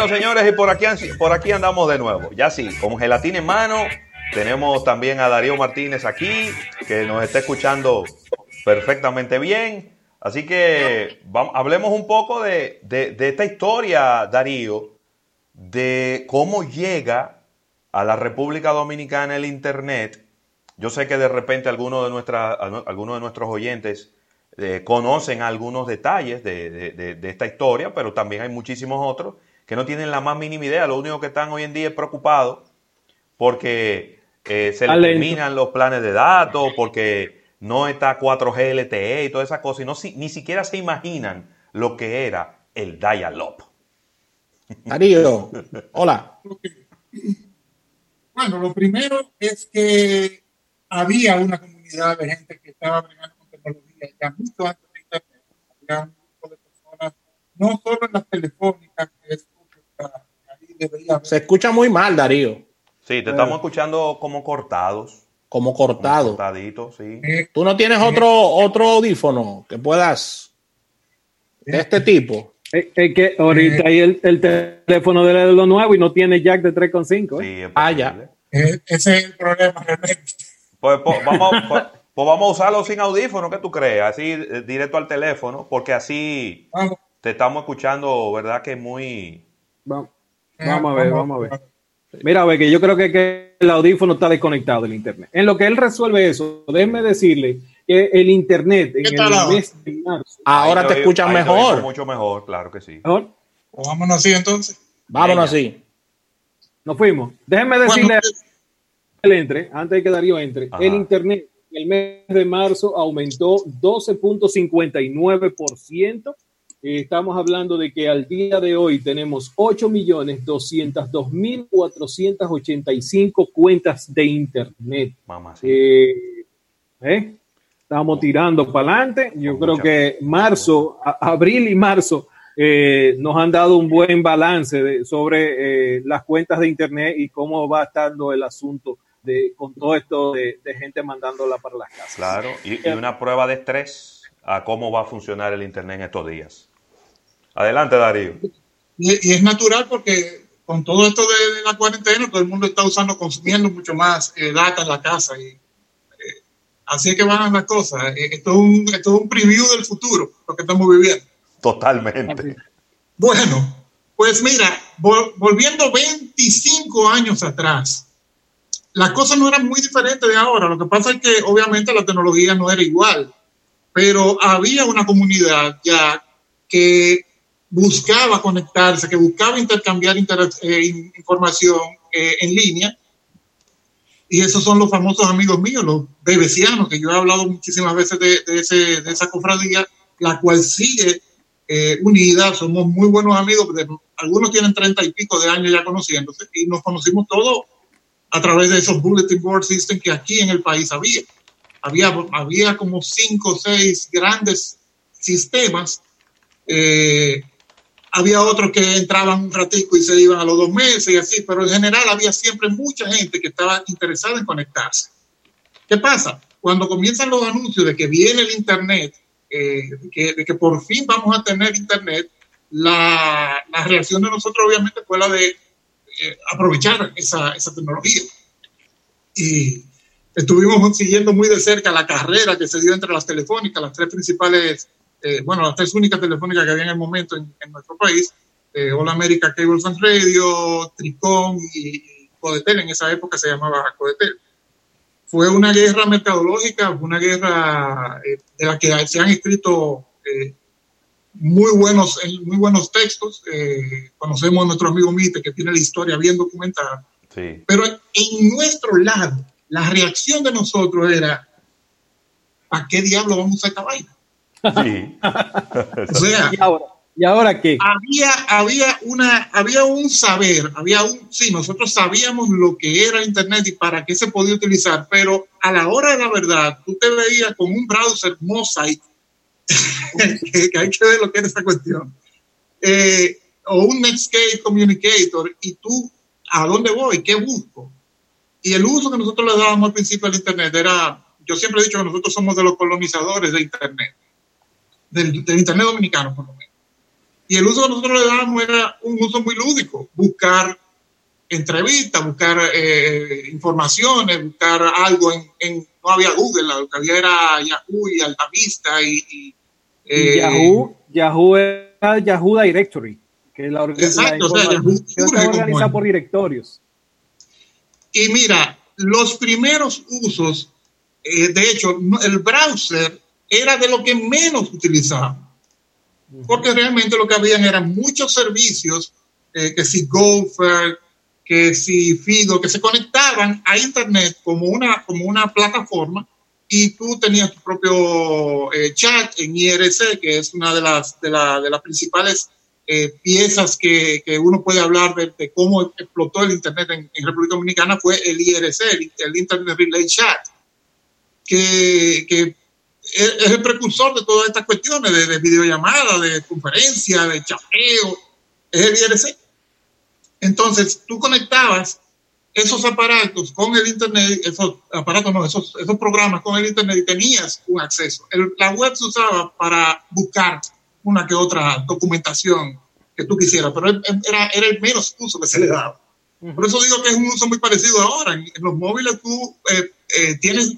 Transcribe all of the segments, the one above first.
Bueno, señores, y por aquí, por aquí andamos de nuevo. Ya sí, con gelatina en mano. Tenemos también a Darío Martínez aquí, que nos está escuchando perfectamente bien. Así que hablemos un poco de, de esta historia, Darío, de cómo llega a la República Dominicana el Internet. Yo sé que de repente algunos de, nuestra, algunos de nuestros oyentes eh, conocen algunos detalles de, esta historia, pero también hay muchísimos otros que no tienen la más mínima idea. Lo único que están hoy en día es preocupados porque eh, se les terminan los planes de datos, porque no está 4G LTE y toda esa cosa, y no, ni siquiera se imaginan lo que era el dial-up. Darío, hola. Bueno, lo primero es que había una comunidad de gente que estaba bregando con tecnología ya mucho antes de Internet. Había un grupo de personas, no solo en las telefónicas, que es ahí debería Se escucha muy mal, Darío. Sí, te estamos escuchando como cortados. Como cortado. cortadito, sí. Eh, ¿Tú no tienes eh, otro, otro audífono que puedas de este tipo? Es, que ahorita hay el, el, teléfono de lo nuevo y no tiene jack de 3.5. ¿eh? Sí, ah, ya. ese es el problema realmente. Pues, pues vamos, pues, pues, vamos a usarlo sin audífono, ¿qué tú crees? Así eh, directo al teléfono, porque así te estamos escuchando, ¿verdad? Que muy... Vamos, vamos a ver, vamos a ver. Mira, ve que yo creo que, que, el audífono está desconectado del internet. En lo que él resuelve eso, déjeme decirle que el internet en el mes de marzo. Ahora te escuchan mejor. Mucho mejor, claro que sí. ¿Mejor? Pues vámonos así entonces. Vámonos así. Nos fuimos. Déjenme decirle el entre, antes de que Darío entre, el internet en el mes de marzo aumentó 12.59%. Estamos hablando de que al día de hoy tenemos 8.202.485 cuentas de Internet. Mamá, eh, ¿eh? Estamos tirando para adelante. Yo creo que marzo, abril y marzo eh, nos han dado un buen balance sobre las cuentas de Internet y cómo va estando el asunto de, con todo esto de, gente mandándola para las casas. Claro, y, una prueba de estrés a cómo va a funcionar el Internet en estos días. Adelante, Darío. Y, es natural porque con todo esto de, la cuarentena, todo el mundo está usando, consumiendo mucho más eh, data en la casa. Y, eh, así es que van las cosas. Eh, esto, es un, esto es un preview del futuro, lo que estamos viviendo. Totalmente. Bueno, pues mira, volviendo 25 años atrás, las cosas no eran muy diferentes de ahora. Lo que pasa es que obviamente la tecnología no era igual, pero había una comunidad ya que buscaba conectarse, que buscaba intercambiar eh, información eh, en línea. Y esos son los famosos amigos míos, los bebesianos, que yo he hablado muchísimas veces de, ese, de esa cofradía, la cual sigue eh, unida. Somos muy buenos amigos, algunos tienen treinta y pico de años ya conociéndose y nos conocimos todos a través de esos bulletin board system que aquí en el país había. Había, había como cinco o seis grandes sistemas. Eh, había otros que entraban un ratico y se iban a los dos meses y así, pero en general había siempre mucha gente que estaba interesada en conectarse. ¿Qué pasa? Cuando comienzan los anuncios de que viene el Internet, eh, de, que, por fin vamos a tener Internet, la, la reacción de nosotros obviamente fue la de eh, aprovechar esa, esa tecnología. Y estuvimos siguiendo muy de cerca la carrera que se dio entre las telefónicas, las tres principales, eh, bueno, las tres únicas telefónicas que había en el momento en, nuestro país, eh, All America Cable and Radio, Tricom y, Codetel, en esa época se llamaba Codetel. Fue una guerra mercadológica, una guerra de la que se han escrito muy buenos, muy buenos textos. Eh, conocemos a nuestro amigo Mite, que tiene la historia bien documentada. Pero en nuestro lado, la reacción de nosotros era, ¿a qué diablo vamos a esta vaina? Sí. o sea, ¿Y ahora, qué? Había, había, una, había un saber, había un, sí, nosotros sabíamos lo que era Internet y para qué se podía utilizar, pero a la hora de la verdad, tú te veías con un browser Mosaic que, hay que ver lo que es esta cuestión. Eh, o un Netscape Communicator y tú, ¿a dónde voy? ¿Qué busco? Y el uso que nosotros le dábamos al principio al Internet era, yo siempre he dicho que nosotros somos de los colonizadores de Internet, del, Internet dominicano por lo menos. Y el uso que nosotros le dábamos era un uso muy lúdico, buscar entrevistas, buscar eh, informaciones, buscar algo en, no había Google, lo que había era Yahoo y Altavista y, y, eh, Yahoo, Yahoo era Yahoo Directory, que es la, exacto, o sea, Yahoo organiza por directorios. Y mira, los primeros usos, eh, de hecho, el browser era de lo que menos utilizábamos, porque realmente lo que habían eran muchos servicios, eh, que si Gopher, que si Fido, que se conectaban a Internet como una, como una plataforma y tú tenías tu propio eh, chat en IRC, que es una de las, de, la, de las principales eh, piezas que, que, uno puede hablar de, cómo explotó el Internet en, República Dominicana, fue el IRC, el, Internet Relay Chat, que, que, es el precursor de todas estas cuestiones de, de videollamada, de conferencia, de chateo, es el IRC. Entonces, tú conectabas esos aparatos con el Internet, esos aparatos, no, esos, esos programas con el Internet y tenías un acceso. la web se usaba para buscar una que otra documentación que tú quisieras, pero era, era el menos uso que se le daba. Por eso digo que es un uso muy parecido ahora. En, los móviles tú eh, eh, tienes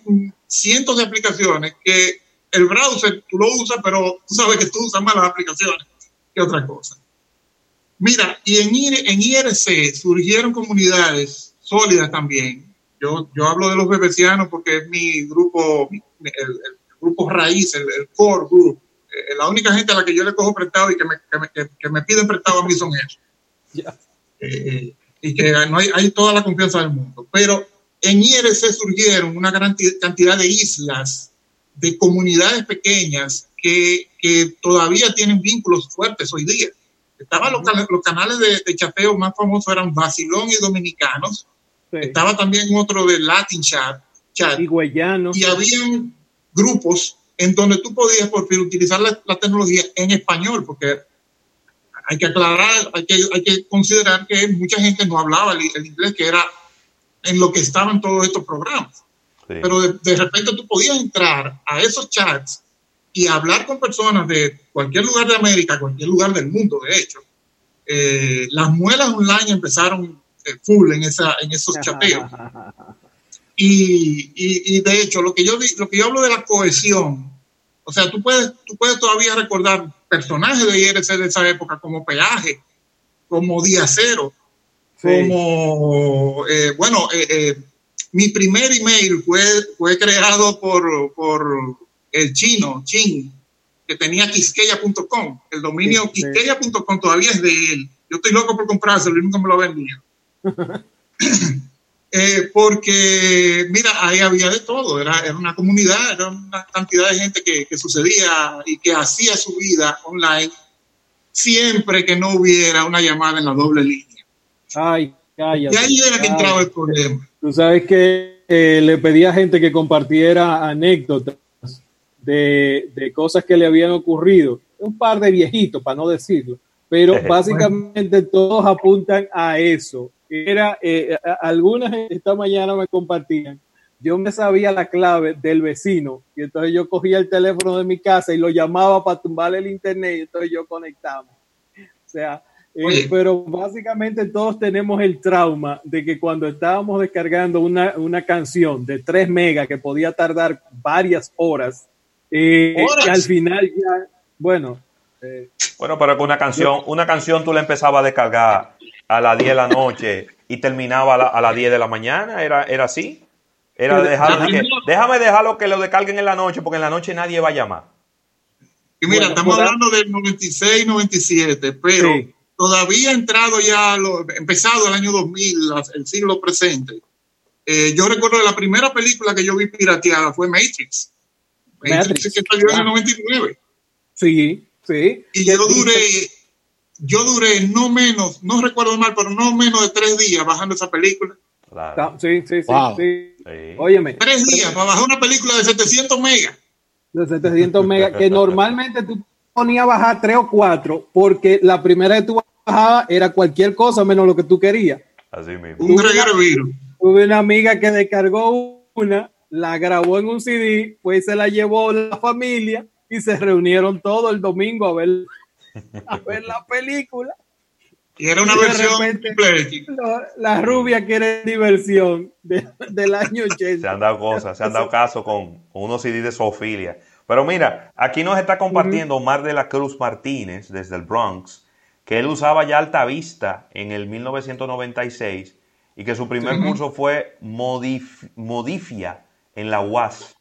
cientos de aplicaciones que el browser tú lo usas, pero tú sabes que tú usas más las aplicaciones que otra cosa. Mira, y en, en IRC surgieron comunidades sólidas también. Yo, yo hablo de los bebecianos porque es mi grupo, el, grupo raíz, el, core group. Eh, la única gente a la que yo le cojo prestado y que me, que me, piden prestado a mí son ellos. Eh, y que no hay, hay toda la confianza del mundo. Pero en IRC surgieron una gran cantidad de islas, de comunidades pequeñas que, que todavía tienen vínculos fuertes hoy día. Estaban los, los, canales de, de, chateo más famosos eran Basilón y Dominicanos. Estaba también otro de Latin Chat. chat. Y Guayanos. Y habían grupos en donde tú podías por fin utilizar la, tecnología en español, porque hay que aclarar, hay que, hay que considerar que mucha gente no hablaba el, inglés, que era en lo que estaban todos estos programas. Pero de, de, repente tú podías entrar a esos chats y hablar con personas de cualquier lugar de América, cualquier lugar del mundo, de hecho. Eh, las muelas online empezaron eh, full en, esa, en esos chateos. Y, y, de hecho, lo que, yo, lo que yo hablo de la cohesión, o sea, tú puedes, tú puedes todavía recordar personajes de IRC de esa época como Peaje, como Día Cero, como, eh, bueno, mi primer email fue, fue creado por, por el chino, Chin, que tenía quisqueya.com. El dominio sí, quisqueya.com todavía es de él. Yo estoy loco por comprárselo y nunca me lo ha vendido. eh, porque, mira, ahí había de todo. Era, era, una comunidad, era una cantidad de gente que, que sucedía y que hacía su vida online siempre que no hubiera una llamada en la doble línea. Ay, cállate. Y ahí era que entraba el problema. Tú sabes que eh, le pedía a gente que compartiera anécdotas de, cosas que le habían ocurrido. Un par de viejitos, para no decirlo, pero básicamente todos apuntan a eso. Era, eh, algunas esta mañana me compartían. Yo me sabía la clave del vecino y entonces yo cogía el teléfono de mi casa y lo llamaba para tumbarle el internet y entonces yo conectaba. O sea, eh, pero básicamente todos tenemos el trauma de que cuando estábamos descargando una, una canción de 3 megas que podía tardar varias horas, y al final ya, bueno. Eh, bueno, pero con una canción, una canción tú la empezabas a descargar a las 10 de la noche y terminaba a, las 10 de la mañana, ¿era, era así? Era dejar, déjame dejarlo que lo descarguen en la noche porque en la noche nadie va a llamar. Y mira, estamos hablando del 96, 97, pero todavía entrado ya, lo, empezado el año 2000, el siglo presente. Eh, yo recuerdo la primera película que yo vi pirateada fue Matrix. Matrix. que salió en el 99. Sí, sí. Y yo duré, yo duré no menos, no recuerdo mal, pero no menos de tres días bajando esa película. Claro. Sí, sí, sí, sí. Óyeme. Tres días para bajar una película de 700 megas. De 700 megas, que normalmente tú ponías a bajar tres o cuatro, porque la primera que tú era cualquier cosa menos lo que tú querías. Así mismo. Un reguero virus. Tuve una amiga que descargó una la grabó en un CD, pues se la llevó la familia y se reunieron todo el domingo a ver a ver la película. Y era una Y de versión repente-. La, rubia quiere diversión de- del año Se 80. han dado cosas, se han dado caso con, con unos CD de zoofilia. Pero mira, aquí nos está compartiendo Omar de la Cruz Martínez desde el Bronx, que él usaba ya Alta Vista en el 1996 y que su primer curso fue modif- Modifia en la UAS.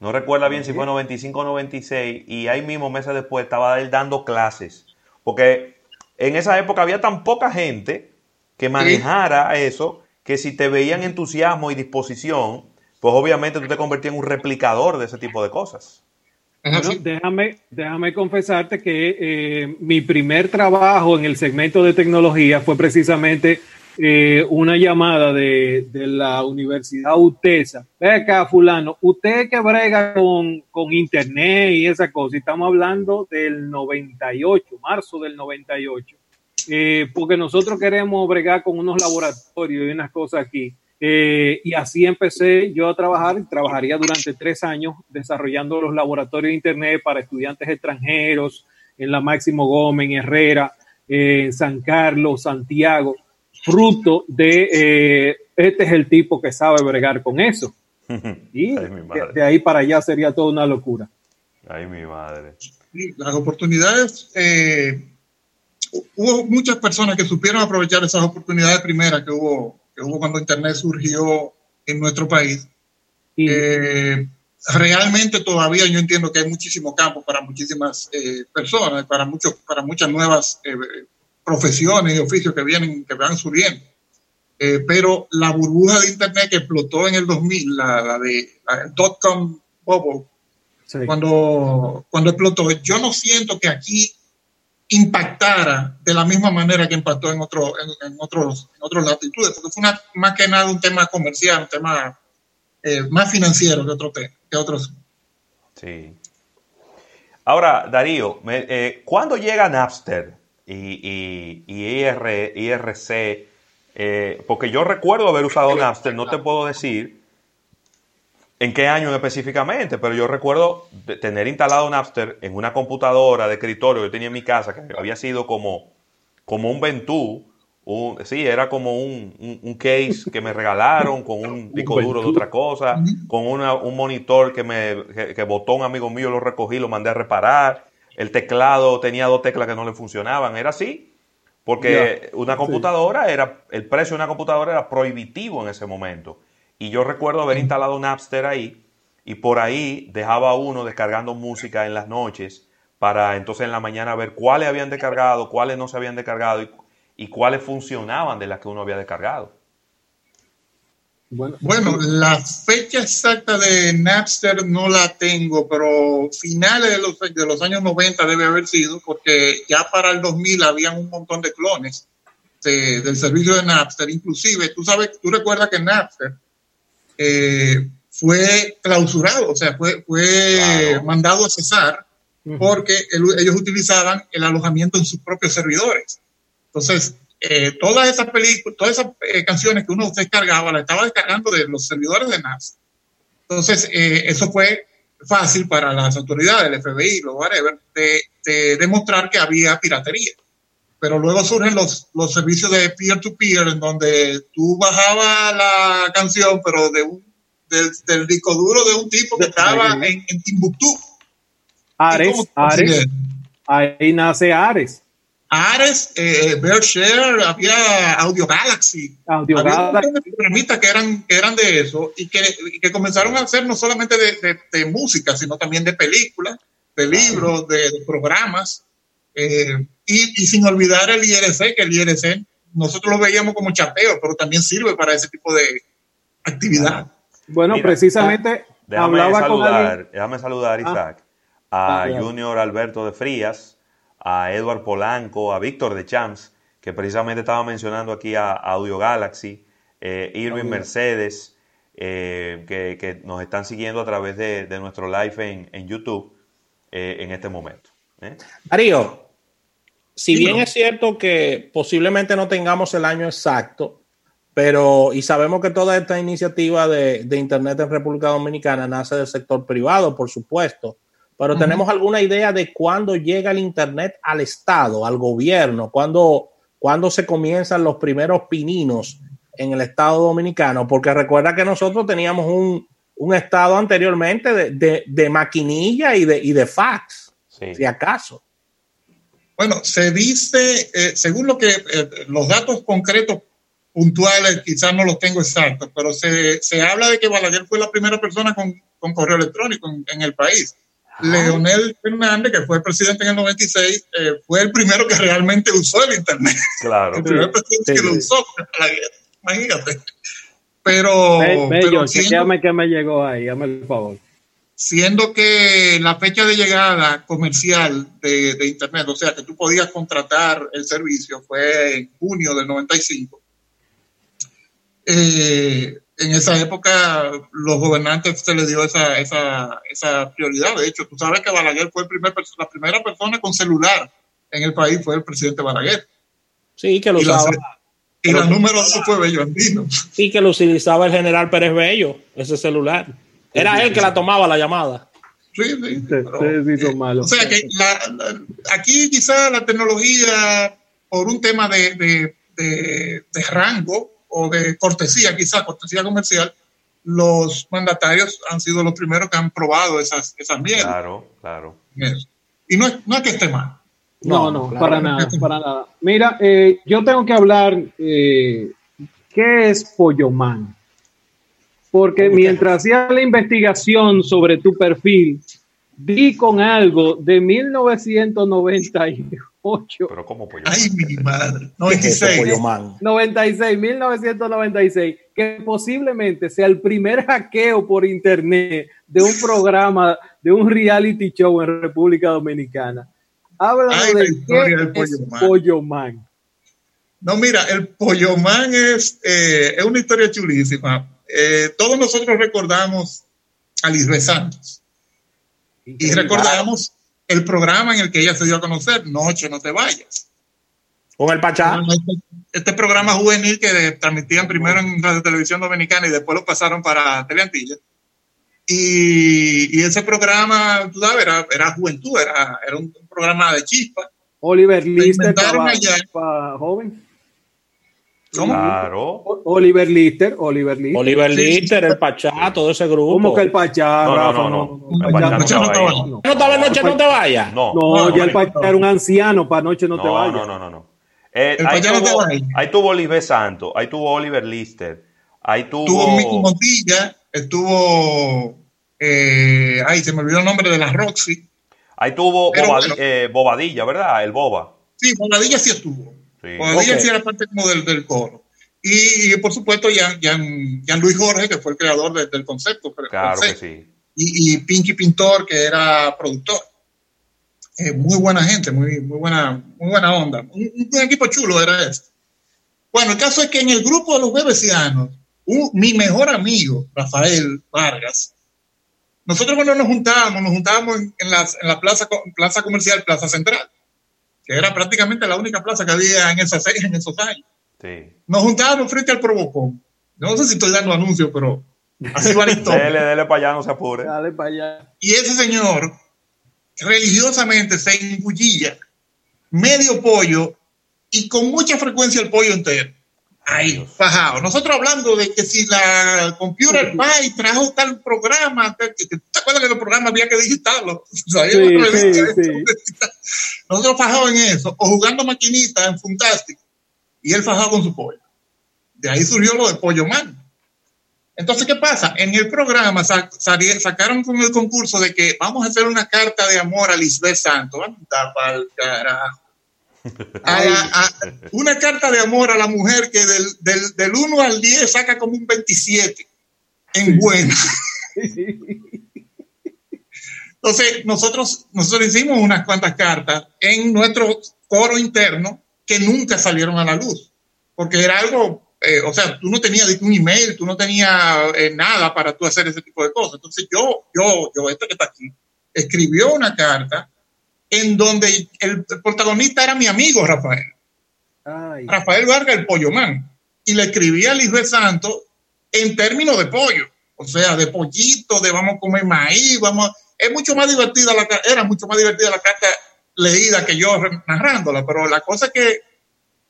No recuerda bien si fue 95 o 96 y ahí mismo meses después estaba él dando clases. Porque en esa época había tan poca gente que manejara eso que si te veían entusiasmo y disposición, pues obviamente tú te convertías en un replicador de ese tipo de cosas. Bueno, déjame, déjame confesarte que eh, mi primer trabajo en el segmento de tecnología fue precisamente eh, una llamada de, de la Universidad UTESA. Acá, fulano, usted que brega con, con internet y esa cosa, y estamos hablando del 98, marzo del 98, eh, porque nosotros queremos bregar con unos laboratorios y unas cosas aquí. Eh, y así empecé yo a trabajar y trabajaría durante tres años desarrollando los laboratorios de Internet para estudiantes extranjeros en la Máximo Gómez, en Herrera, eh, en San Carlos, Santiago, fruto de eh, este es el tipo que sabe bregar con eso. Y Ay, de, ahí para allá sería toda una locura. Ay, mi madre. Las oportunidades, eh, hu- hubo muchas personas que supieron aprovechar esas oportunidades primeras que hubo, que hubo cuando Internet surgió en nuestro país. Y Eh, realmente todavía yo entiendo que hay muchísimo campo para muchísimas eh, personas, para, muchos, para muchas nuevas eh, profesiones y oficios que vienen, que van surgiendo. Eh, pero la burbuja de Internet que explotó en el 2000, la, la de la dot-com bubble, sí. cuando, cuando explotó, yo no siento que aquí impactara de la misma manera que impactó en, otro, en, otros, en otras latitudes, porque fue una, más que nada un tema comercial, un tema eh, más financiero que, otro te- que otros. Sí. Ahora, Darío, me- eh, ¿cuándo llega Napster y, y, y IR, IRC? Eh, porque yo recuerdo haber usado Napster, no te puedo decir en qué año específicamente, pero yo recuerdo tener instalado Napster en una computadora de escritorio que yo tenía en mi casa, que había sido como, como un Ventú, un- sí, era como un, un- un case que me regalaron con un disco duro de otra cosa, con una- un monitor que me que, que botó un amigo mío, lo recogí, lo mandé a reparar, el teclado tenía dos teclas que no le funcionaban, era así, porque una computadora era, el precio de una computadora era prohibitivo en ese momento. Y yo recuerdo haber instalado Napster ahí y por ahí dejaba uno descargando música en las noches para entonces en la mañana ver cuáles habían descargado, cuáles no se habían descargado y, y cuáles funcionaban de las que uno había descargado. Bueno, Bueno, la fecha exacta de Napster no la tengo, pero finales de los, de los años 90 debe haber sido, porque ya para el 2000 habían un montón de clones de- del servicio de Napster. Inclusive, tú sabes, tú recuerdas que Napster eh, fue clausurado, o sea, fue, fue Claro. mandado a cesar porque el- ellos utilizaban el alojamiento en sus propios servidores. Entonces, eh, todas esas películas, todas esas eh, canciones que uno descargaba, las estaba descargando de los servidores de NASA. Entonces, eh, eso fue fácil para las autoridades, el FBI, lo whatever, de, de demostrar que había piratería. Pero luego surgen los, los servicios de peer-to-peer, en donde tú bajabas la canción, pero de un, del, del disco duro de un tipo que estaba en, en Timbuktu. ¿Y Ares, Ares, ahí nace Ares. Ares, eh, Bearshare, había Audio Galaxy. Audio había Galaxy. programitas que eran, que eran de eso y que, y que comenzaron a hacer no solamente de, de- de música, sino también de películas, de libros, de programas. Eh, y, y sin olvidar el IRC, que el IRC nosotros lo veíamos como chapeo, pero también sirve para ese tipo de actividad. Bueno, Mira, precisamente Déjame hablaba con alguien. saludar, déjame saludar, Ah. Isaac, a Ah. Junior Alberto de Frías, a Edward Polanco, a Víctor de Champs, que precisamente estaba mencionando aquí a Audio Galaxy, eh, Irving Audio. Mercedes, eh, que, que nos están siguiendo a través de, de nuestro live en, en YouTube eh, en este momento. ¿eh? Darío, si bien es cierto que posiblemente no tengamos el año exacto, pero y sabemos que toda esta iniciativa de, de Internet en República Dominicana nace del sector privado, por supuesto, pero tenemos alguna idea de cuándo llega el Internet al Estado, al gobierno, cuándo, cuándo se comienzan los primeros pininos en el Estado dominicano, porque recuerda que nosotros teníamos un, un Estado anteriormente de, de, de maquinilla y de, y de fax, Sí. si acaso. Bueno, se dice, eh, según lo que eh, los datos concretos puntuales, quizás no los tengo exactos, pero se, se habla de que Balaguer fue la primera persona con, con correo electrónico en, en el país. Leonel Fernández, que fue presidente en el 96, eh, fue el primero que realmente usó el Internet. Claro. El primer presidente Sí, que lo usó imagínate. Pero, pero siendo, chequeame que me llegó ahí, hazme el favor. Siendo que la fecha de llegada comercial de, de Internet, o sea, que tú podías contratar el servicio, fue en junio del 95. Eh, en esa época los gobernantes se les dio esa, esa, esa prioridad. De hecho, tú sabes que Balaguer fue el primer, la primera persona con celular en el país, fue el presidente Balaguer. Sí, que lo Y la, usaba, y la número dos fue Bello Andino. sí, que lo utilizaba el general Pérez Bello, ese celular. Era él que la tomaba la llamada. Sí, sí, pero, eh, malos. O sea que la- la- aquí quizá la tecnología, por un tema de, de- de- de rango o de cortesía, quizá cortesía comercial, los mandatarios han sido los primeros que han probado esas, esas mierdas. Claro, claro. Y no es, no es que esté mal. No, No, no, claro. para nada, para nada. Mira, eh, yo tengo que hablar, eh, ¿qué es Polloman? Porque mientras hacía la investigación sobre tu perfil, di con algo de 1998, Pero ¿cómo pollo? Ay, mi madre. ¿Qué es eso, 96. Pollo Man? 96, 1996, que posiblemente sea el primer hackeo por internet de un programa, de un reality show en República Dominicana. Háblanos de historia del qué es Pollo Man. Pollo Man. No, mira, el Pollomán es, eh, es una historia chulísima. Eh, todos nosotros recordamos a Lisbeth Santos y recordamos el programa en el que ella se dio a conocer, Noche, no te vayas. Con el Pachá. Este, este programa juvenil que transmitían primero en Radio Televisión Dominicana y después lo pasaron para Teleantillas. Y, y ese programa, tú sabes, era, era juventud, era, era un programa de chispa. Oliver Lister para joven. ¿Cómo? Claro. Oliver Lister, Oliver Lister. Oliver el Pachá, todo ese grupo. ¿Cómo que el Pachá, No, no, Rafa? no, no. El Pachá no estaba ahí. no. ¿No estaba Noche No Te Vayas? No. No, No, ya el no, Pachá no. era un anciano, para noche no, te No, vayas. no, no, no, no. Eh, El ahí, no tuvo, estaba ahí. tuvo Oliver Santos, ahí tuvo Oliver Lister, ahí tuvo. Estuvo Mickey Montilla, estuvo. Eh, ay, se me olvidó el nombre de la Roxy. Ahí tuvo Pero Bobadi- bueno. eh, Bobadilla, ¿verdad? El Boba. Sí, Bobadilla sí estuvo. Sí. Bobadilla Ok. sí era parte como del, del coro. Y, y, por supuesto, Jan, Jan, Jan Luis Jorge, que fue el creador de- del concepto. Claro que concepto. sí. Y, y Pinky Pintor, que era productor. Eh, muy buena gente, muy, muy, buena, muy buena onda. Un, un equipo chulo era ese. Bueno, el caso es que en el grupo de los bebesianos, un- mi mejor amigo, Rafael Vargas, nosotros cuando nos juntábamos, nos juntábamos en, en las- en la plaza, plaza comercial, Plaza Central, que era prácticamente la única plaza que había en, esas, en esos años. sí. Nos juntábamos frente al Provocón. No sé si estoy dando anuncios, pero así va la historia. Dele, dele para allá, no se apure. Dale para allá. Y ese señor religiosamente se engullía medio pollo y con mucha frecuencia el pollo entero. Ahí, fajado. Nosotros hablando de que si la Computer Pie trajo tal programa, ¿te, acuerdas que los programas había que digitarlo? Sí, sí. Nosotros fajados en eso, o jugando maquinitas en Fantástico, y él fajado con su pollo. De ahí surgió lo de Pollo Man. Entonces, ¿qué pasa? En el programa sa- sali- sacaron con el concurso de que vamos a hacer una carta de amor a Lisbeth Santos. Vamos a carajo. A la- a- una carta de amor a la mujer que del, del, del 1 al 10 saca como un 27 en buena. Entonces, nosotros, nosotros hicimos unas cuantas cartas en nuestro coro interno que nunca salieron a la luz, porque era algo, eh, o sea, tú no tenías un email, tú no tenías eh, nada para tú hacer ese tipo de cosas. Entonces, yo, yo, yo, este que está aquí, escribió una carta en donde el protagonista era mi amigo Rafael. Ay, Rafael Vargas, el pollo man. Y le escribí a Lisbeth Santos en términos de pollo. O sea, de pollito, de vamos a comer maíz, vamos. Es mucho más divertida la era mucho más divertida la carta leída que yo narrándola, pero la cosa es que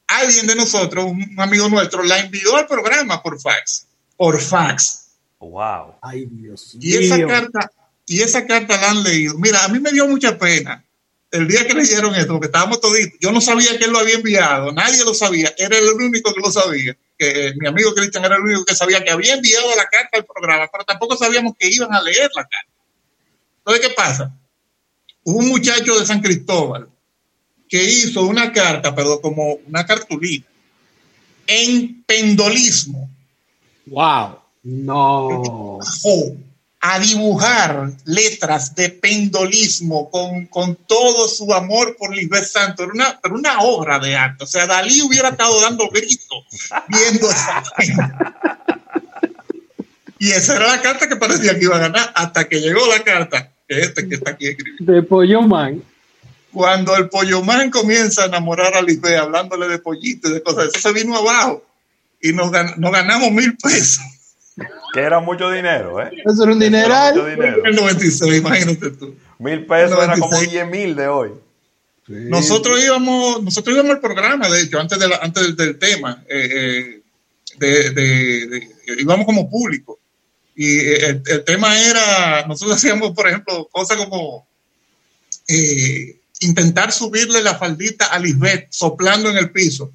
alguien de nosotros, un amigo nuestro, la envió al programa por fax, por fax. Wow. Ay, Dios y esa carta, y esa carta la han leído. Mira, a mí me dio mucha pena el día que leyeron esto, porque estábamos toditos, yo no sabía que él lo había enviado, nadie lo sabía, era el único que lo sabía, que mi amigo Cristian era el único que sabía que había enviado la carta al programa, pero tampoco sabíamos que iban a leer la carta. Entonces, ¿qué pasa? Hubo un muchacho de San Cristóbal que hizo una carta, pero como una cartulina, en pendolismo. ¡Wow! No. A dibujar letras de pendolismo con, con todo su amor por Lisbeth Santos. Era una, una obra de arte. O sea, Dalí hubiera estado dando gritos viendo esa Y esa era la carta que parecía que iba a ganar hasta que llegó la carta, que este que está aquí escribiendo. De Pollo Man cuando el pollo man comienza a enamorar a Lisbeth hablándole de pollito y de cosas, eso se vino abajo y nos, ganamos mil pesos. Que era mucho dinero, ¿eh? Eso era un dineral. El 96, imagínate tú. Mil pesos era como 10 mil de hoy. Nosotros íbamos, nosotros íbamos al programa, de hecho, antes, de antes del, tema, eh, eh, de, íbamos como público. Y el, el, tema era, nosotros hacíamos, por ejemplo, cosas como eh, intentar subirle la faldita a Lisbeth soplando en el piso.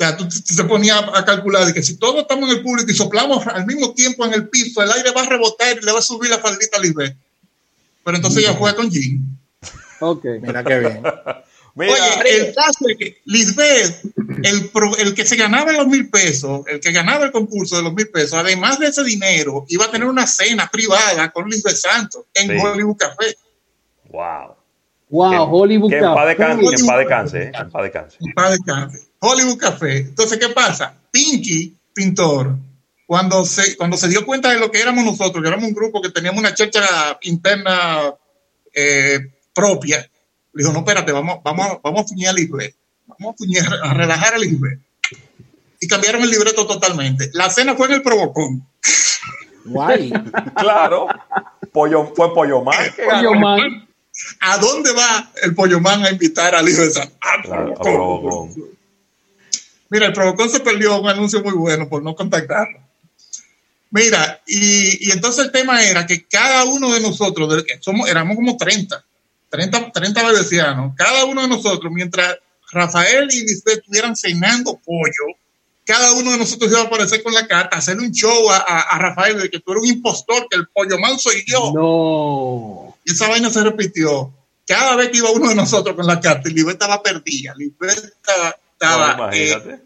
O sea, tú, te ponías a calcular de que si todos estamos en el público y soplamos al mismo tiempo en el piso, el aire va a rebotar y le va a subir la faldita a Lisbeth. Pero entonces ella juega con Jim. Ok. Mira qué bien. Oye, el caso es que Lisbeth, el, el, que se ganaba los mil pesos, el que ganaba el concurso de los mil pesos, además de ese dinero, iba a tener una cena privada con Lisbeth Santos en Hollywood Café. Wow. Wow, Hollywood Café. En paz descanse, en paz descanse, en paz descanse. Hollywood Café. Entonces, ¿qué pasa? Pinky, pintor, cuando se, cuando se dio cuenta de lo que éramos nosotros, que éramos un grupo que teníamos una checha interna eh, propia, le dijo, no, espérate, vamos, vamos, vamos a fuñir a Lisbeth. Vamos a, fuñir, a relajar a Lisbeth. Y cambiaron el libreto totalmente. La cena fue en el Provocón. Guay. claro. Pollo, fue Pollo Man. Pollo Man. ¿A dónde va el pollo man a invitar al hijo de San? Mira, el Provocón se perdió un anuncio muy bueno por no contactarlo. Mira, y, entonces el tema era que cada uno de nosotros, somos, éramos como 30, 30, 30 cada uno de nosotros, mientras Rafael y Lisbeth estuvieran cenando pollo, cada uno de nosotros iba a aparecer con la carta, hacerle un show a, Rafael de que tú eres un impostor, que el pollo man soy yo. No. Y esa vaina se repitió. Cada vez que iba uno de nosotros con la carta, Lisbeth estaba perdida. Lisbeth estaba, eh,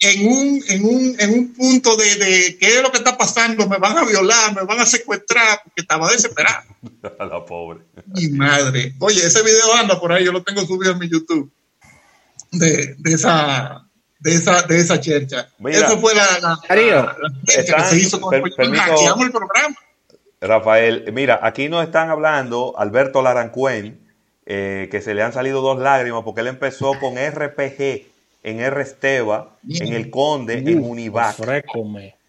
en, un, en, un, en un punto de, de, qué es lo que está pasando, me van a violar, me van a secuestrar, porque estaba desesperada. la pobre. Mi madre. Oye, ese video anda por ahí, yo lo tengo subido en mi YouTube. De, de esa de esa, de esa chercha. Eso fue la, la, que se hizo con el programa. Rafael, mira, aquí nos están hablando Alberto Larancuen, eh, que se le han salido dos lágrimas porque él empezó con RPG en R. Esteba, en El Conde, en Univac.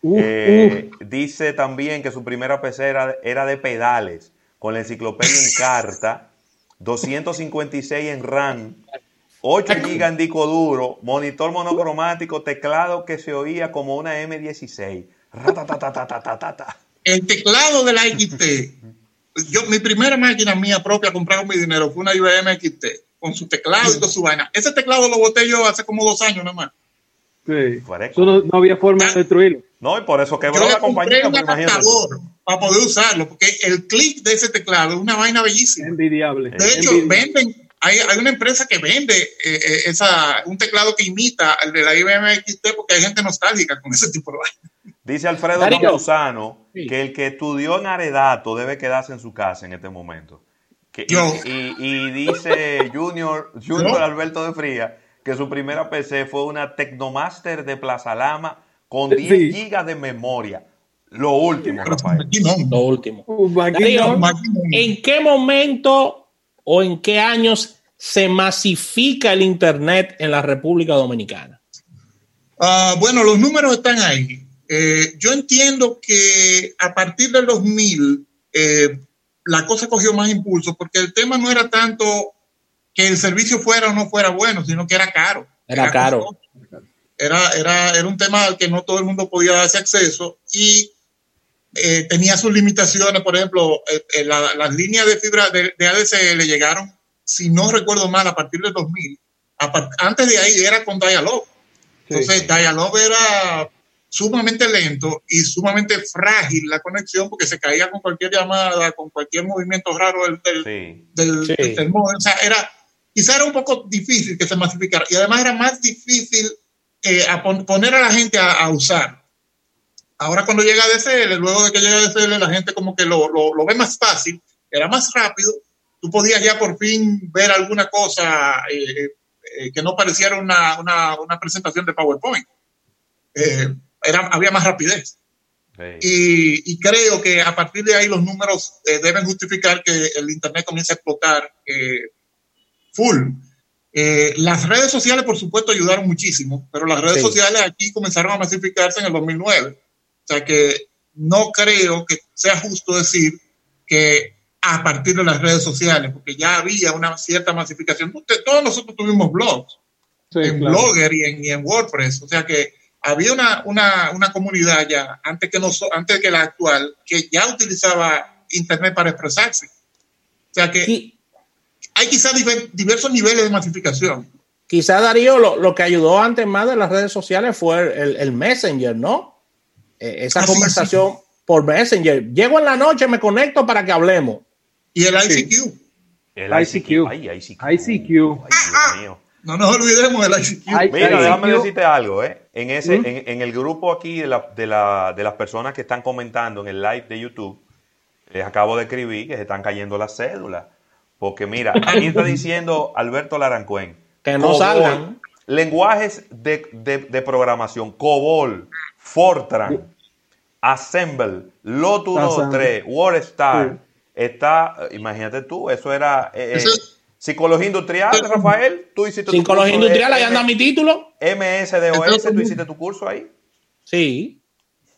Eh, dice también que su primera PC era, era de pedales, con la enciclopedia en carta, 256 en RAM, 8 GB en disco duro, monitor monocromático, teclado que se oía como una M16 el teclado de la XT, yo, mi primera máquina mía propia comprada con mi dinero fue una IBM XT, con su teclado y con su vaina. Ese teclado lo boté yo hace como dos años nomás. Sí. no, había forma de destruirlo. No, y por eso quebró la compañía. Un adaptador para poder usarlo, porque el clic de ese teclado es una vaina bellísima. Envidiable. De hecho, venden, hay, hay, una empresa que vende eh, eh, esa, un teclado que imita al de la IBM XT porque hay gente nostálgica con ese tipo de vaina. Dice Alfredo Campuzano que el que estudió en Aredato debe quedarse en su casa en este momento. Y, dice Junior, Junior Alberto de Fría que su primera PC fue una Tecnomaster de Plaza Lama con 10 GB de memoria. Lo último, Rafael. Lo último. ¿En qué momento o en qué años se masifica el Internet en la República Dominicana? Ah, bueno, los números están ahí. Eh, yo entiendo que a partir del 2000, eh, la cosa cogió más impulso porque el tema no era tanto que el servicio fuera o no fuera bueno, sino que era caro. Era, caro. Era, era, era un tema al que no todo el mundo podía darse acceso y eh, tenía sus limitaciones. Por ejemplo, eh, eh, las líneas de fibra de, de, ADSL llegaron, si no recuerdo mal, a partir del 2000. antes de ahí era con Dialog. Entonces, Dialog era sumamente lento y sumamente frágil la conexión porque se caía con cualquier llamada, con cualquier movimiento raro del, del, del, O sea, era, quizá era un poco difícil que se masificara y además era más difícil eh, a poner a la gente a, usar. Ahora cuando llega DSL, luego de que llega DSL, la gente como que lo, lo, lo, ve más fácil, era más rápido, tú podías ya por fin ver alguna cosa eh, eh, que no pareciera una, una, una presentación de PowerPoint. Eh, era, había más rapidez. Y, y, creo que a partir de ahí los números eh, deben justificar que el Internet comience a explotar eh, full. Eh, las redes sociales, por supuesto, ayudaron muchísimo, pero las redes sociales aquí comenzaron a masificarse en el 2009. O sea que no creo que sea justo decir que a partir de las redes sociales, porque ya había una cierta masificación. Todos nosotros tuvimos blogs en Blogger y en, y en WordPress. O sea que había una, una, una comunidad ya, antes que, no, antes que la actual, que ya utilizaba Internet para expresarse. O sea que hay quizás diversos niveles de masificación. Quizá Darío lo, lo, que ayudó antes más de las redes sociales fue el, el Messenger, ¿no? Eh, esa ah, conversación por Messenger. Llego en la noche, me conecto para que hablemos. Y el ICQ. El ICQ. Ay, ICQ. ICQ. Dios mío. No nos olvidemos del ICQ. Mira, déjame decirte algo, ¿eh? En, ese, en, el grupo aquí de, la, de, la, de, las personas que están comentando en el live de YouTube, les acabo de escribir que se están cayendo las cédulas. Porque mira, aquí está diciendo Alberto Larancuen. Que no salgan. Lenguajes de, de, programación. COBOL, Fortran, Assemble, Lotus 3, WordStar. Está, imagínate tú, eso era... Eh, eh Psicología industrial, Rafael, tú hiciste Psicología industrial, ahí anda mi título. MSDOS, tú hiciste tu curso ahí. Sí.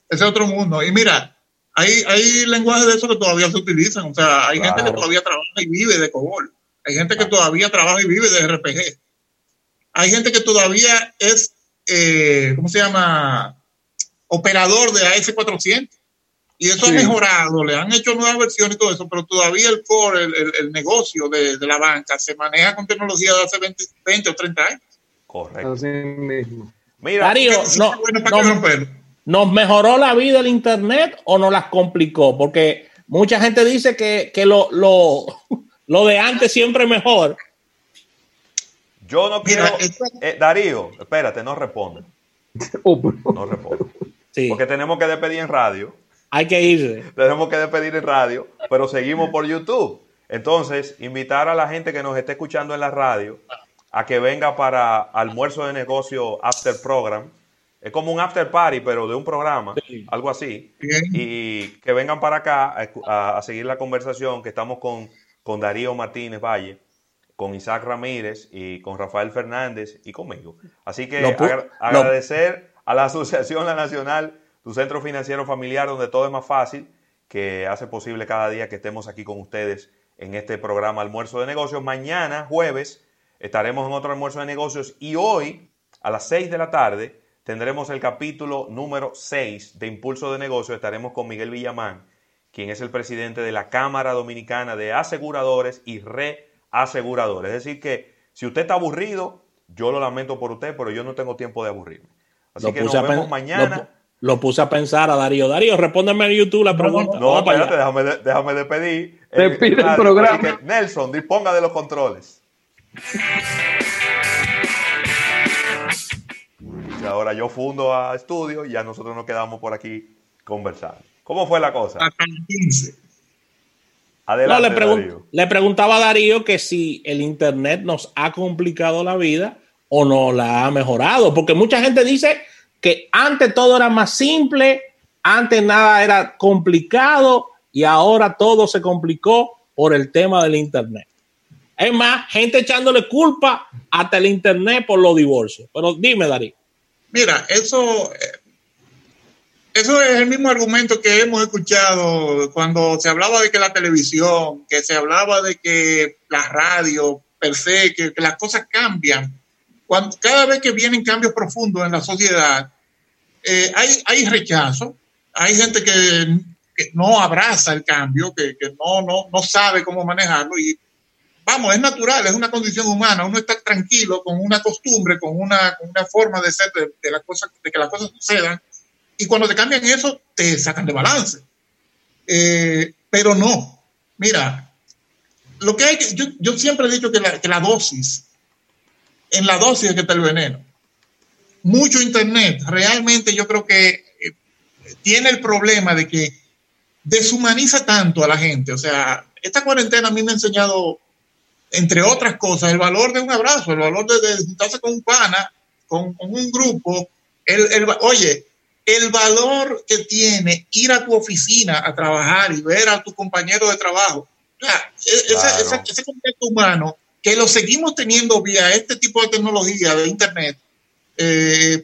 Ese es otro mundo. Y mira, hay, hay lenguajes de eso que todavía se utilizan. O sea, hay gente que todavía trabaja y vive de COBOL. Hay gente que todavía trabaja y vive de RPG. Hay gente que todavía es, eh, ¿cómo se llama? Operador de AS400. Y eso ha mejorado, le han hecho nuevas versiones y todo eso, pero todavía el core, el, el, negocio de, de, la banca se maneja con tecnología de hace 20, 20 o 30 años. Correcto. Así mismo. Mira, Darío, no, no, ¿nos mejoró la vida el Internet o nos las complicó? Porque mucha gente dice que, que lo, lo, lo de antes siempre es mejor. Yo no quiero. Eh, Darío, espérate, no responde. Oh, no responde. Sí. Porque tenemos que despedir en radio. Hay que ir. Tenemos que despedir en radio, pero seguimos por YouTube. Entonces, invitar a la gente que nos esté escuchando en la radio a que venga para almuerzo de negocio after program. Es como un after party, pero de un programa, algo así. Y que vengan para acá a, seguir la conversación que estamos con, con Darío Martínez Valle, con Isaac Ramírez y con Rafael Fernández y conmigo. Así que agradecer a la Asociación La Nacional tu centro financiero familiar donde todo es más fácil, que hace posible cada día que estemos aquí con ustedes en este programa Almuerzo de Negocios. Mañana, jueves, estaremos en otro almuerzo de negocios y hoy, a las 6 de la tarde, tendremos el capítulo número 6 de Impulso de Negocios. Estaremos con Miguel Villamán, quien es el presidente de la Cámara Dominicana de Aseguradores y Reaseguradores. Es decir, que si usted está aburrido, yo lo lamento por usted, pero yo no tengo tiempo de aburrirme. Así que nos vemos mañana. Lo puse a pensar a Darío. Darío, respóndeme en YouTube la pregunta. No, espérate, déjame, déjame despedir. Te pide el programa. Nelson, disponga de los controles. Y ahora yo fundo a estudio y ya nosotros nos quedamos por aquí conversando. ¿Cómo fue la cosa? Adelante, le, le, preguntaba a Darío que si el Internet nos ha complicado la vida o no la ha mejorado, porque mucha gente dice que antes todo era más simple, antes nada era complicado y ahora todo se complicó por el tema del Internet. Es más, gente echándole culpa hasta el Internet por los divorcios. Pero dime, Darío. Mira, eso, Eso es el mismo argumento que hemos escuchado cuando se hablaba de que la televisión, que se hablaba de que la radio, per se, que, las cosas cambian. Cuando, cada vez que vienen cambios profundos en la sociedad, eh, hay, hay rechazo, hay gente que, no abraza el cambio, que, no, no, no sabe cómo manejarlo y vamos, es natural, es una condición humana, uno está tranquilo con una costumbre, con una, una forma de ser de, de, de que las cosas sucedan y cuando te cambian eso, te sacan de balance. Eh, pero no. Mira, lo que hay que, yo, siempre he dicho que la, que la, dosis, en la dosis que está el veneno. Mucho Internet, realmente yo creo que eh, tiene el problema de que deshumaniza tanto a la gente. O sea, esta cuarentena a mí me ha enseñado, entre otras cosas, el valor de un abrazo, el valor de, juntarse con un pana, con, un grupo. El, el, oye, el valor que tiene ir a tu oficina a trabajar y ver a tu compañero de trabajo. E, ese, contacto humano que lo seguimos teniendo vía este tipo de tecnología de Internet, eh,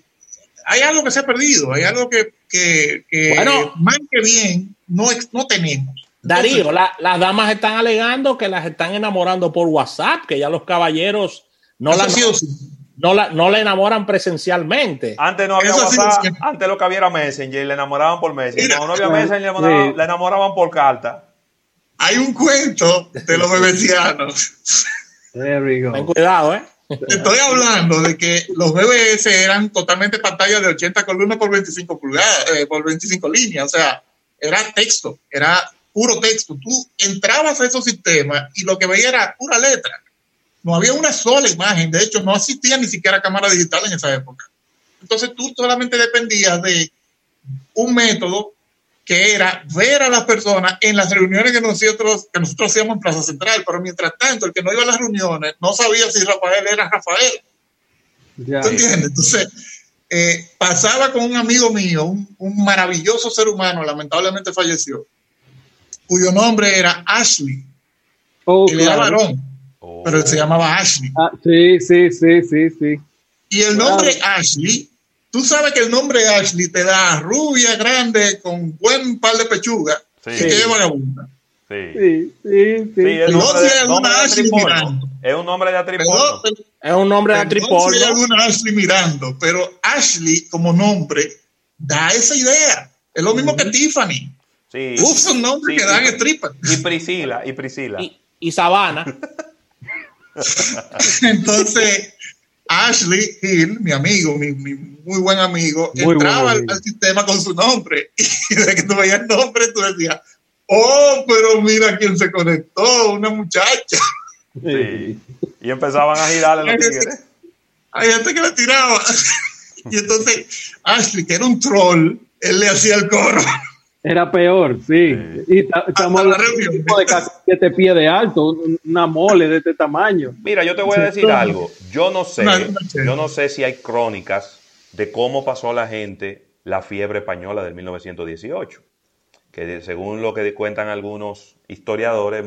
hay algo que se ha perdido, hay algo que, que, bueno, más que bien no, no tenemos. Darío, las damas están alegando que las están enamorando por WhatsApp, que ya los caballeros no las no la, no la enamoran presencialmente. Antes no había WhatsApp, antes lo que había era Messenger y le enamoraban por Messenger. Cuando no había Messenger, le enamoraban, le enamoraban por carta. Hay un cuento de los bebesianos. Ten cuidado, ¿eh? Estoy hablando de que los BBS eran totalmente pantallas de 80 columnas por 25 pulgadas, eh, por 25 líneas, o sea, era texto, era puro texto. Tú entrabas a esos sistemas y lo que veías era pura letra. No había una sola imagen, de hecho no existía ni siquiera cámara digital en esa época. Entonces tú solamente dependías de un método que era ver a las personas en las reuniones que nosotros, que nosotros hacíamos en Plaza Central, pero mientras tanto el que no iba a las reuniones no sabía si Rafael era Rafael. ¿Tú entiendes? Entonces, eh, pasaba con un amigo mío, un, maravilloso ser humano, lamentablemente falleció, cuyo nombre era Ashley. Oh, era varón pero se llamaba Ashley. Ah, sí, sí, sí, sí, sí. Y el nombre Ashley, tú sabes que el nombre Ashley te da rubia, grande, con buen par de pechuga sí. y que vagabunda. Sí, sí, sí. sí. es, una Ashley mirando. es un nombre de atributo. Es un nombre de atributo. No alguna Ashley mirando, pero Ashley como nombre da esa idea. Es lo mismo que Tiffany. Sí. Usa un nombre que dan stripper. Y Priscila, y Priscila. Y, y Sabana. Entonces, Ashley Hill, mi amigo, mi, muy buen amigo, entraba al, sistema con su nombre. Y de que tú veías el nombre, tú decías, oh, pero mira quién se conectó, una muchacha. Sí. Y empezaban a girarle los tigres. Hay gente que le tiraba. Y entonces, Ashley, que era un troll, él le hacía el coro. Era peor, sí. Y estamos hablando de casi siete pies de alto, una mole de este tamaño. Mira, yo te voy a decir algo. Yo no sé, yo no sé si hay crónicas de cómo pasó la gente la fiebre española del 1918. Que según lo que cuentan algunos historiadores,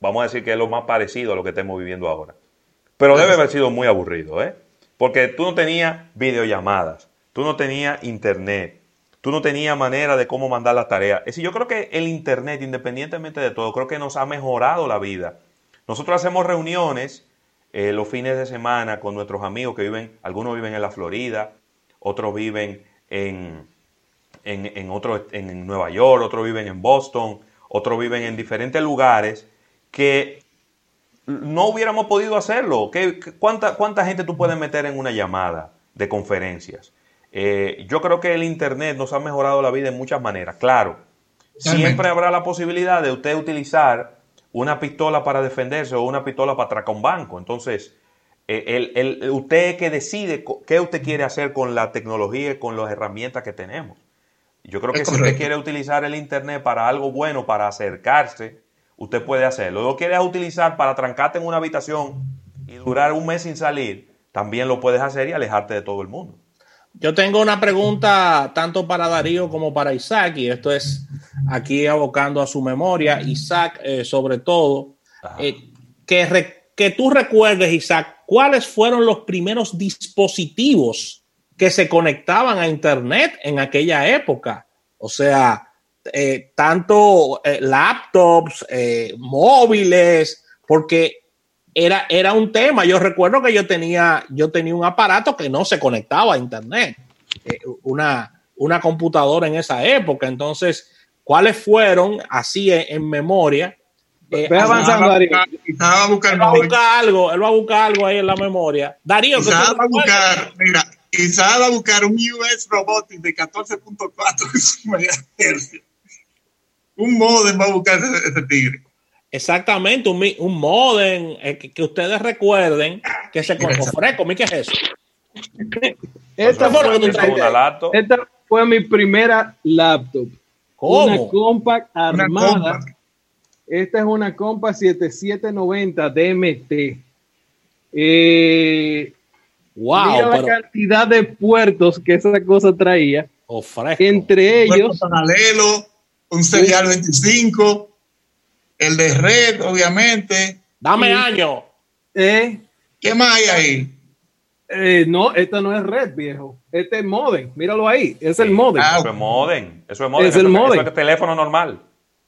vamos a decir que es lo más parecido a lo que estamos viviendo ahora. Pero debe haber sido muy aburrido, ¿eh? Porque tú no tenías videollamadas, tú no tenías internet, tú no tenías manera de cómo mandar las tareas. Es decir, yo creo que el Internet, independientemente de todo, creo que nos ha mejorado la vida. Nosotros hacemos reuniones eh, los fines de semana con nuestros amigos que viven, algunos viven en la Florida, otros viven en, en, en, en Nueva York, otros viven en Boston, otros viven en diferentes lugares que no hubiéramos podido hacerlo. ¿Qué, cuánta, ¿Cuánta gente tú puedes meter en una llamada de conferencias? Eh, yo creo que el Internet nos ha mejorado la vida en muchas maneras. Claro, siempre habrá la posibilidad de usted utilizar una pistola para defenderse o una pistola para atracar un banco. Entonces, eh, el, usted que decide qué usted quiere hacer con la tecnología y con las herramientas que tenemos. Yo creo que si usted quiere utilizar el Internet para algo bueno, para acercarse, usted puede hacerlo. Lo quieres utilizar para trancarte en una habitación y durar un mes sin salir, también lo puedes hacer y alejarte de todo el mundo. Yo tengo una pregunta tanto para Darío como para Isaac, y esto es aquí abocando a su memoria. Isaac, eh, sobre todo, eh, que, que tú recuerdes, Isaac, cuáles fueron los primeros dispositivos que se conectaban a Internet en aquella época. O sea, eh, tanto laptops, móviles, porque era, era un tema. Yo recuerdo que yo tenía, yo tenía un aparato que no se conectaba a internet, una, una computadora en esa época. Entonces, ¿cuáles fueron, así en, memoria? Ve avanzando, Darío. Va a buscar, algo, él va a buscar algo ahí en la memoria. Darío, va a buscar, mira, quizás va a buscar un US Robotics de 14.4 Hz un modem va a buscar ese, tigre. Exactamente, un, un modem eh, que, ustedes recuerden que se ofrezco. ¿Qué es eso? esta, fue, esta fue mi primera laptop. ¿Cómo? Una compact armada. Esta es una Compact 7790 DMT. Eh, wow, mira la cantidad de puertos que esa cosa traía. Entre ellos. Paralelo, un serial 25, el de red, obviamente. Dame año. ¿Eh? ¿Qué más hay ahí? Eh, no, esto no es red, viejo. Este es modem. Míralo ahí. Es el modem. Ah, eso es modem. Eso es modem. Es el modem. es teléfono normal.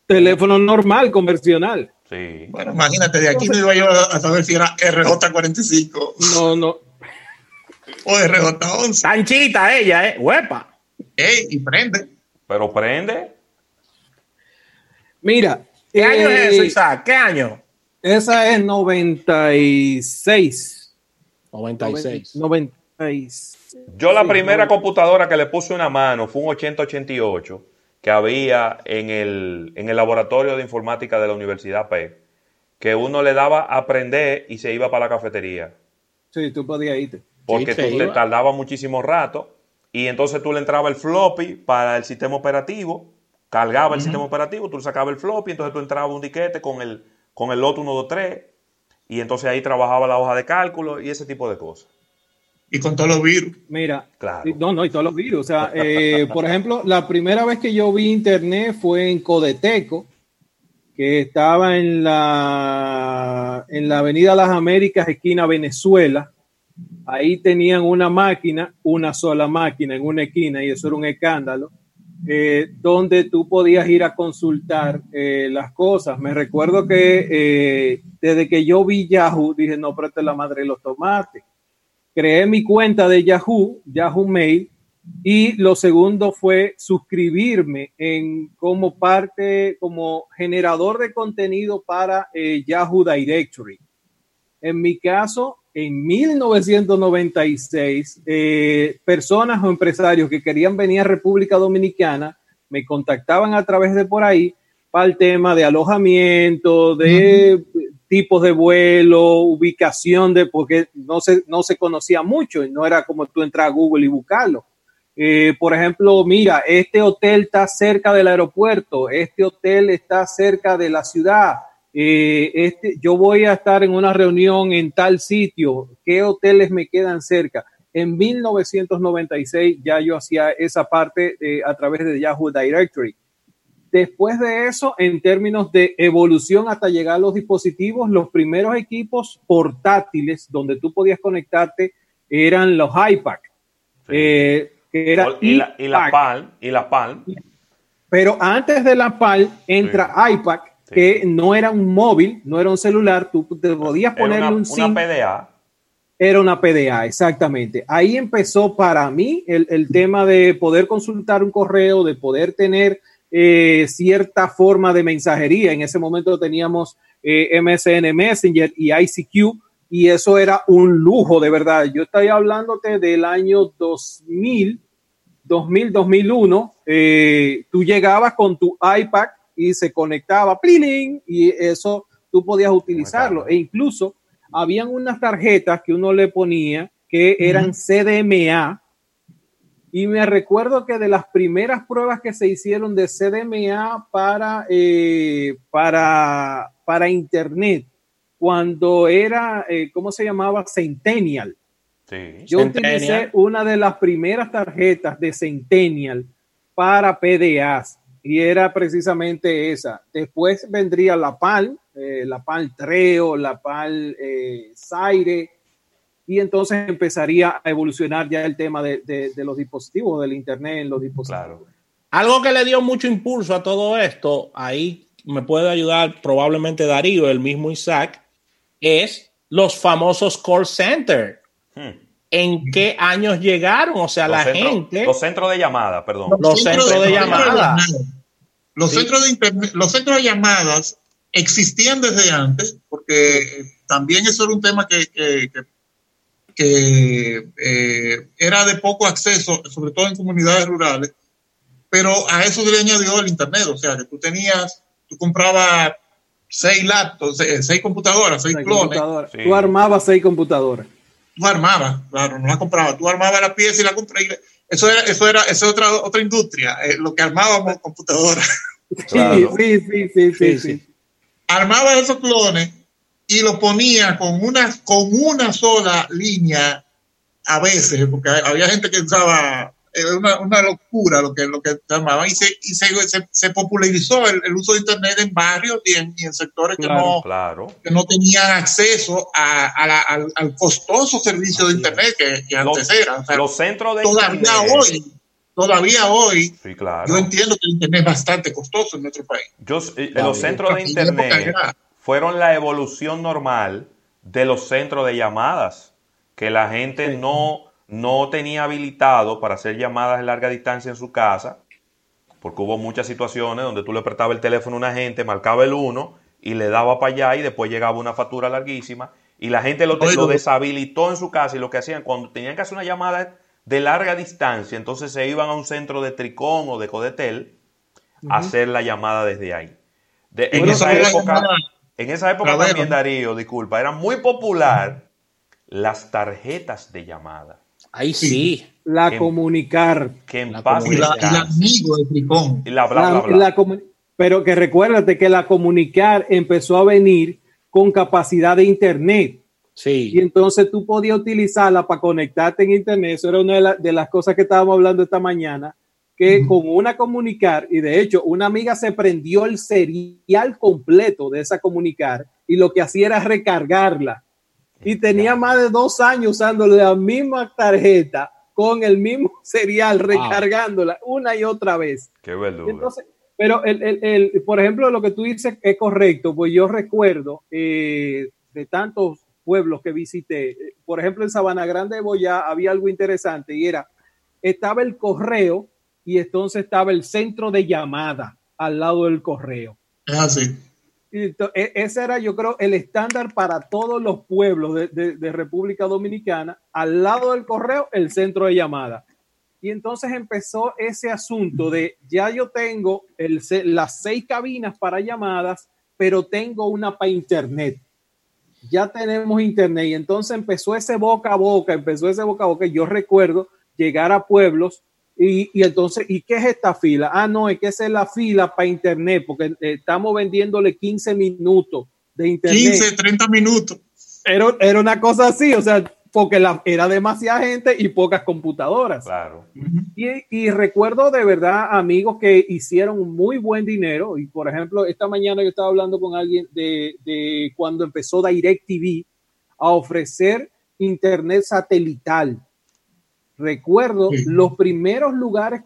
Teléfono normal, convencional. Sí. Bueno, imagínate, de aquí no iba yo a saber si era RJ45. No, no. O RJ11. Tanchita ella, ¿eh? Huepa. Ey, y prende. Pero prende. Mira. ¿Qué año es eso, eh, Isaac? ¿Qué año? Esa es 96. 96. 96. Yo la primera computadora que le puse una mano fue un 8088 que había en el, en el laboratorio de informática de la Universidad P, que uno le daba a aprender y se iba para la cafetería. Sí, tú podías irte. Porque tú te tardaba muchísimo rato y entonces tú le entraba el floppy para el sistema operativo cargaba el sistema operativo, tú sacabas el floppy, entonces tú entrabas un diquete con el, con el lot 123 y entonces ahí trabajaba la hoja de cálculo y ese tipo de cosas. Y con todos los virus. Mira, no, no, y todos los virus. O sea, eh, por ejemplo, la primera vez que yo vi internet fue en Codeteco, que estaba en la, en la Avenida Las Américas, esquina Venezuela. Ahí tenían una máquina, una sola máquina en una esquina, y eso era un escándalo eh, donde tú podías ir a consultar eh, las cosas. Me recuerdo que eh, desde que yo vi Yahoo, dije, no, pero esta es la madre de los tomates. Creé mi cuenta de Yahoo, Yahoo Mail, y lo segundo fue suscribirme en como parte, como generador de contenido para Yahoo Directory. En mi caso, en 1996, eh, personas o empresarios que querían venir a República Dominicana me contactaban a través de por ahí para el tema de alojamiento, de tipos de vuelo, ubicación de, porque no se, no se conocía mucho y no era como tú entras a Google y buscarlo. Eh, por ejemplo, mira, este hotel está cerca del aeropuerto, este hotel está cerca de la ciudad, eh, este, yo voy a estar en una reunión en tal sitio, ¿qué hoteles me quedan cerca? En 1996 ya yo hacía esa parte eh, a través de Yahoo Directory. Después de eso, en términos de evolución hasta llegar a los dispositivos, los primeros equipos portátiles donde tú podías conectarte eran los iPad. Eh, que era y, la, y, la, PAL, y la PAL. Pero antes de la PAL entra iPad que no era un móvil, no era un celular, tú te podías ponerle un SIM. Una PDA. Era una PDA, exactamente. Ahí empezó para mí el, tema de poder consultar un correo, de poder tener eh, cierta forma de mensajería. En ese momento teníamos eh, MSN Messenger y ICQ y eso era un lujo de verdad. Yo estoy hablándote del año 2000, 2000, 2001. tú llegabas con tu iPad y se conectaba, ¡pliling! y eso tú podías utilizarlo. E incluso habían unas tarjetas que uno le ponía que eran CDMA. Y me recuerdo que de las primeras pruebas que se hicieron de CDMA para, eh, para, para Internet, cuando era, eh, ¿cómo se llamaba? Centennial. Yo utilicé una de las primeras tarjetas de Centennial para PDAs y era precisamente esa. Después vendría la PAL, eh, la PAL Treo, la PAL eh, Zaire, y entonces empezaría a evolucionar ya el tema de, los dispositivos, del Internet en los dispositivos. Algo que le dio mucho impulso a todo esto, ahí me puede ayudar probablemente Darío, el mismo Isaac, es los famosos call center. Hmm. ¿En qué años llegaron? O sea, la gente. Los centros de llamada, perdón. Los, centros, de, llamada. Los, centros de internet, los centros de llamadas existían desde antes, porque también eso era un tema que, que, eh, era de poco acceso, sobre todo en comunidades rurales, pero a eso se le añadió el Internet, o sea, que tú tenías, tú comprabas seis laptops, seis, computadoras, seis, clones. Tú armabas seis computadoras. Tú armabas, claro, no la comprabas, tú armabas la pieza y la comprabas. Eso era, eso era, eso otra, otra industria, eh, lo que armábamos computadoras. Sí, sí, sí, sí, sí, sí. Armaba esos clones y lo ponía con una, con una sola línea a veces, porque había gente que usaba una, una, locura lo que, lo que armaban y se, y se, se, popularizó el, uso de Internet en barrios y en, y en sectores que, no, que no tenían acceso a, al, costoso servicio de Internet que, antes era. los centros de todavía hoy todavía hoy, yo entiendo que el Internet es bastante costoso en nuestro país. Yo, eh, los centros de Internet fueron la evolución normal de los centros de llamadas, que la gente no no tenía habilitado para hacer llamadas de larga distancia en su casa, porque hubo muchas situaciones donde tú le apretabas el teléfono a una gente, marcaba el 1 y le daba para allá y después llegaba una factura larguísima y la gente lo, lo deshabilitó en su casa y lo que hacían cuando tenían que hacer una llamada de larga distancia, entonces se iban a un centro de Tricón o de Codetel a hacer la llamada desde ahí. en, esa época, en esa época también, Darío, disculpa, era muy popular las tarjetas de llamada. Ahí sí. La comunicar. Que en la el amigo de Tricón. pero que recuérdate que la comunicar empezó a venir con capacidad de internet. Sí. Y entonces tú podías utilizarla para conectarte en internet. Eso era una de, las cosas que estábamos hablando esta mañana. Que con una comunicar, y de hecho, una amiga se prendió el serial completo de esa comunicar y lo que hacía era recargarla y tenía más de dos años usando la misma tarjeta con el mismo serial, recargándola una y otra vez. Qué Entonces, pero, el, el, el, por ejemplo, lo que tú dices es correcto, pues yo recuerdo eh, de tantos pueblos que visité, por ejemplo, en Sabana Grande de Boyá había algo interesante y era, estaba el correo y entonces estaba el centro de llamada al lado del correo. Ah, sí. E, ese era, yo creo, el estándar para todos los pueblos de, República Dominicana. Al lado del correo, el centro de llamada. Y entonces empezó ese asunto de ya yo tengo las seis cabinas para llamadas, pero tengo una para internet. Ya tenemos internet. Y entonces empezó ese boca a boca, empezó ese boca a boca. Yo recuerdo llegar a pueblos y, y, entonces, ¿y qué es esta fila? Ah, no, es que esa es la fila para internet, porque eh, estamos vendiéndole 15 minutos de internet. 15, 30 minutos. Era, era una cosa así, o sea, porque la, era demasiada gente y pocas computadoras. Claro. Y, y, recuerdo de verdad amigos que hicieron muy buen dinero. Y por ejemplo, esta mañana yo estaba hablando con alguien de, de cuando empezó DirecTV a ofrecer internet satelital Recuerdo, los primeros lugares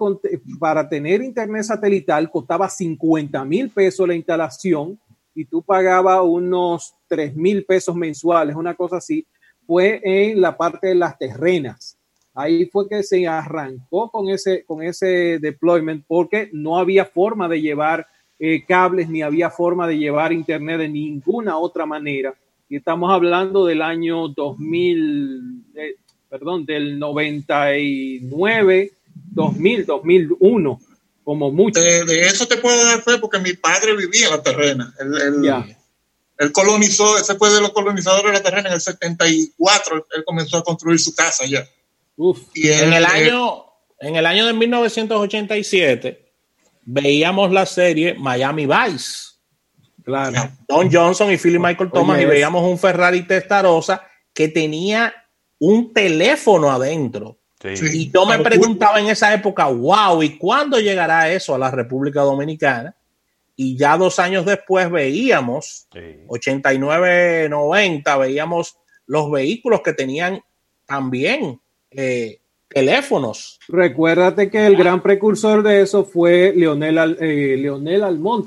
para tener internet satelital costaba 50 mil pesos la instalación y tú pagabas unos 3 mil pesos mensuales, una cosa así. Fue en la parte de las terrenas. Ahí fue que se arrancó con ese, con ese deployment porque no había forma de llevar eh, cables ni había forma de llevar internet de ninguna otra manera. Y estamos hablando del año 2000, perdón, del 99, 2000, 2001, como mucho. De, eso te puedo dar fe porque mi padre vivía en la terrena. Él, colonizó, ese fue de los colonizadores de la terrena en el 74, él comenzó a construir su casa ya. y en, el año, en el año de 1987 veíamos la serie Miami Vice. Claro. Don Johnson y Philip Michael Thomas y veíamos un Ferrari Testarossa que tenía un teléfono adentro. Y yo me preguntaba en esa época, wow, ¿y cuándo llegará eso a la República Dominicana? Y ya dos años después veíamos, 89, 90, veíamos los vehículos que tenían también eh, teléfonos. Recuérdate que el gran precursor de eso fue Leonel, eh, Leonel Almonte.